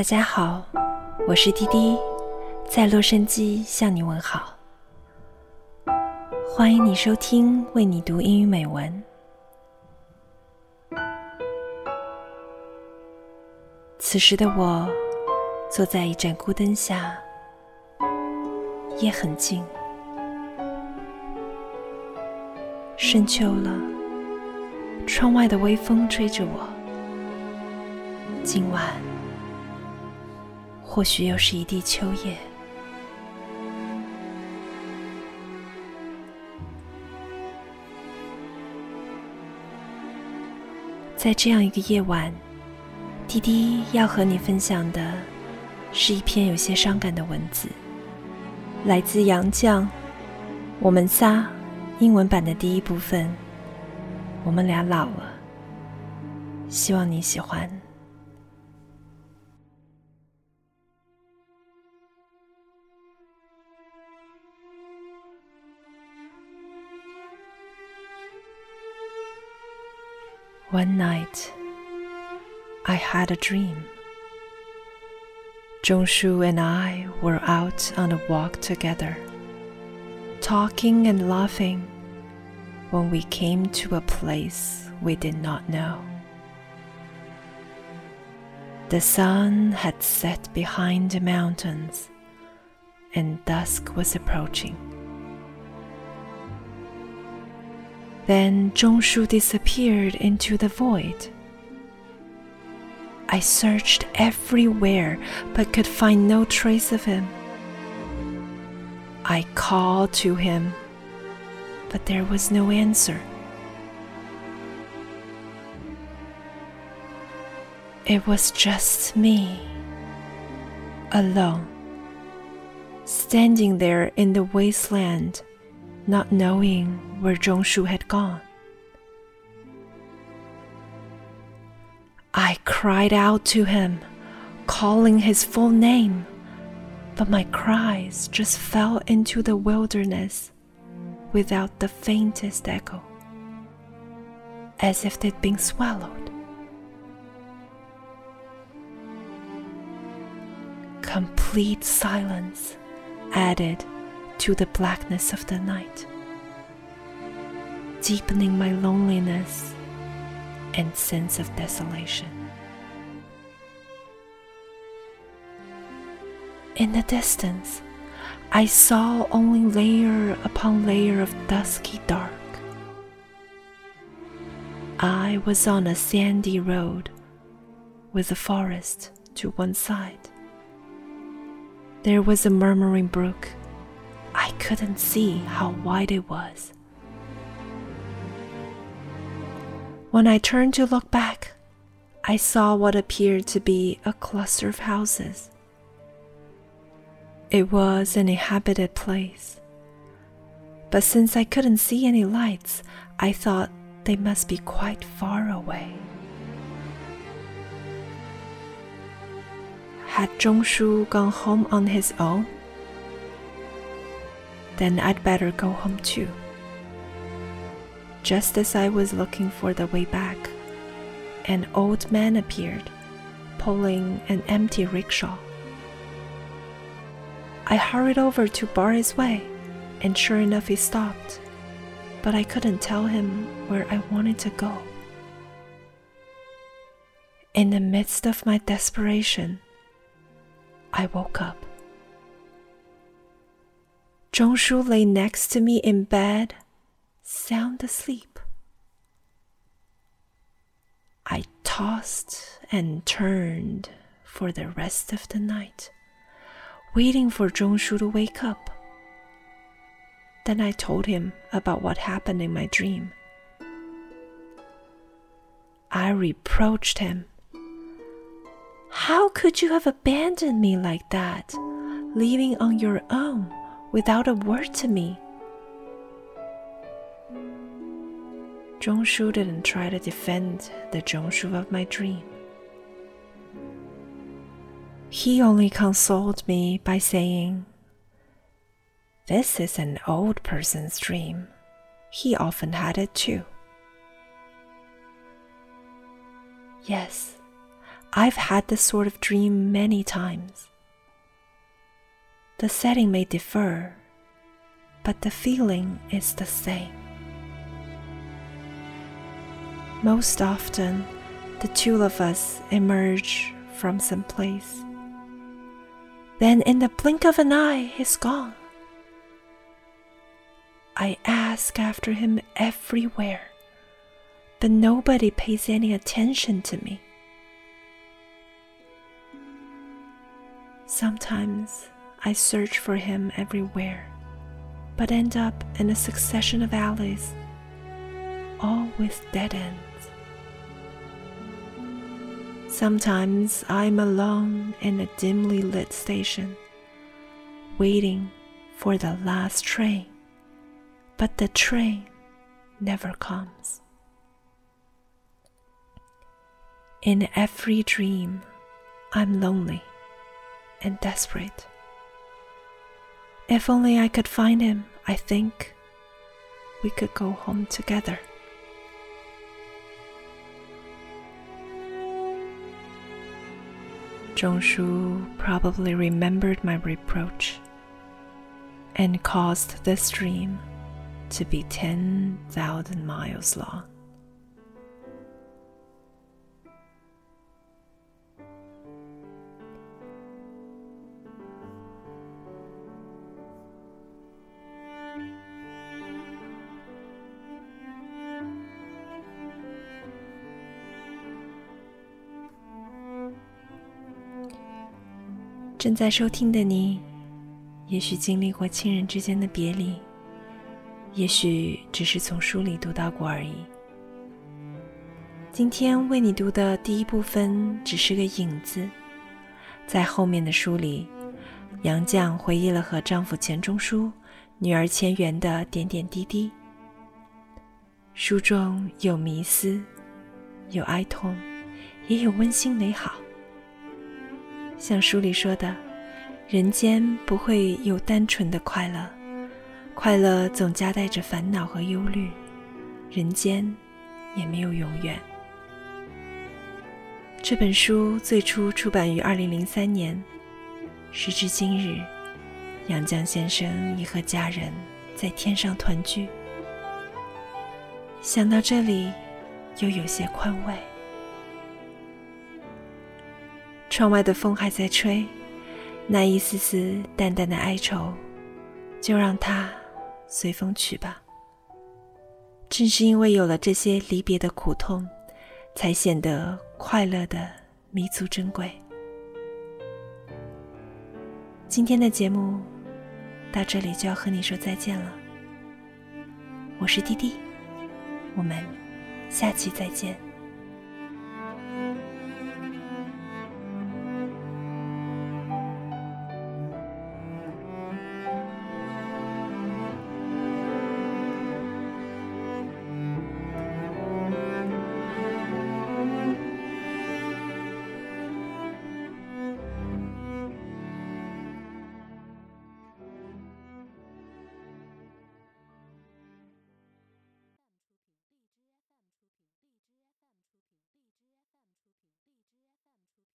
大家好，我是滴滴，在洛杉矶向你问好。欢迎你收听为你读英语美文。此时的我坐在一盏孤灯下，夜很静，深秋了，窗外的微风吹着我。今晚。或许又是一地秋叶，在这样一个夜晚，滴滴要和你分享的是一篇有些伤感的文字，来自杨绛。我们仨，英文版的第一部分。我们俩老了，希望你喜欢。One night, I had a dream. Zhongshu and I were out on a walk together, talking and laughing when we came to a place we did not know. The sun had set behind the mountains, and dusk was approaching. Then Zhongshu disappeared into the void. I searched everywhere but could find no trace of him. I called to him, but there was no answer. It was just me, alone, standing there in the wasteland not knowing where Zhongshu had gone. I cried out to him, calling his full name, but my cries just fell into the wilderness without the faintest echo, as if they'd been swallowed. Complete silence added to the blackness of the night, deepening my loneliness and sense of desolation. In the distance, I saw only layer upon layer of dusky dark. I was on a sandy road with a forest to one side. There was a murmuring brook I couldn't see how wide it was. When I turned to look back, I saw what appeared to be a cluster of houses. It was an inhabited place. But since I couldn't see any lights, I thought they must be quite far away. Had Zhongshu gone home on his own? Then I'd better go home too. Just as I was looking for the way back, an old man appeared, pulling an empty rickshaw. I hurried over to bar his way, and sure enough, he stopped, but I couldn't tell him where I wanted to go. In the midst of my desperation, I woke up. Zhongshu lay next to me in bed, sound asleep. I tossed and turned for the rest of the night, waiting for Zhongshu to wake up. Then I told him about what happened in my dream. I reproached him. How could you have abandoned me like that, leaving on your own? Without a word to me. Zhongshu didn't try to defend the Zhongshu of my dream. He only consoled me by saying, This is an old person's dream. He often had it too. Yes, I've had this sort of dream many times. The setting may differ, but the feeling is the same. Most often, the two of us emerge from some place. Then, in the blink of an eye, he's gone. I ask after him everywhere, but nobody pays any attention to me. Sometimes I search for him everywhere, but end up in a succession of alleys, all with dead ends. Sometimes I'm alone in a dimly lit station, waiting for the last train, but the train never comes. In every dream, I'm lonely and desperate. If only I could find him, I think we could go home together. Zhongshu probably remembered my reproach and caused this dream to be 10,000 miles long. 正在收听的你，也许经历过亲人之间的别离，也许只是从书里读到过而已。今天为你读的第一部分只是个影子，在后面的书里，杨绛回忆了和丈夫钱钟书、女儿钱媛的点点滴滴。书中有迷思，有哀痛，也有温馨美好。像书里说的，人间不会有单纯的快乐，快乐总夹带着烦恼和忧虑，人间也没有永远。这本书最初出版于二零零三年，时至今日，杨绛先生已和家人在天上团聚。想到这里，又有些宽慰。窗外的风还在吹，那一丝丝淡淡的哀愁，就让它随风去吧。正是因为有了这些离别的苦痛，才显得快乐的弥足珍贵。今天的节目到这里就要和你说再见了，我是滴滴，我们下期再见。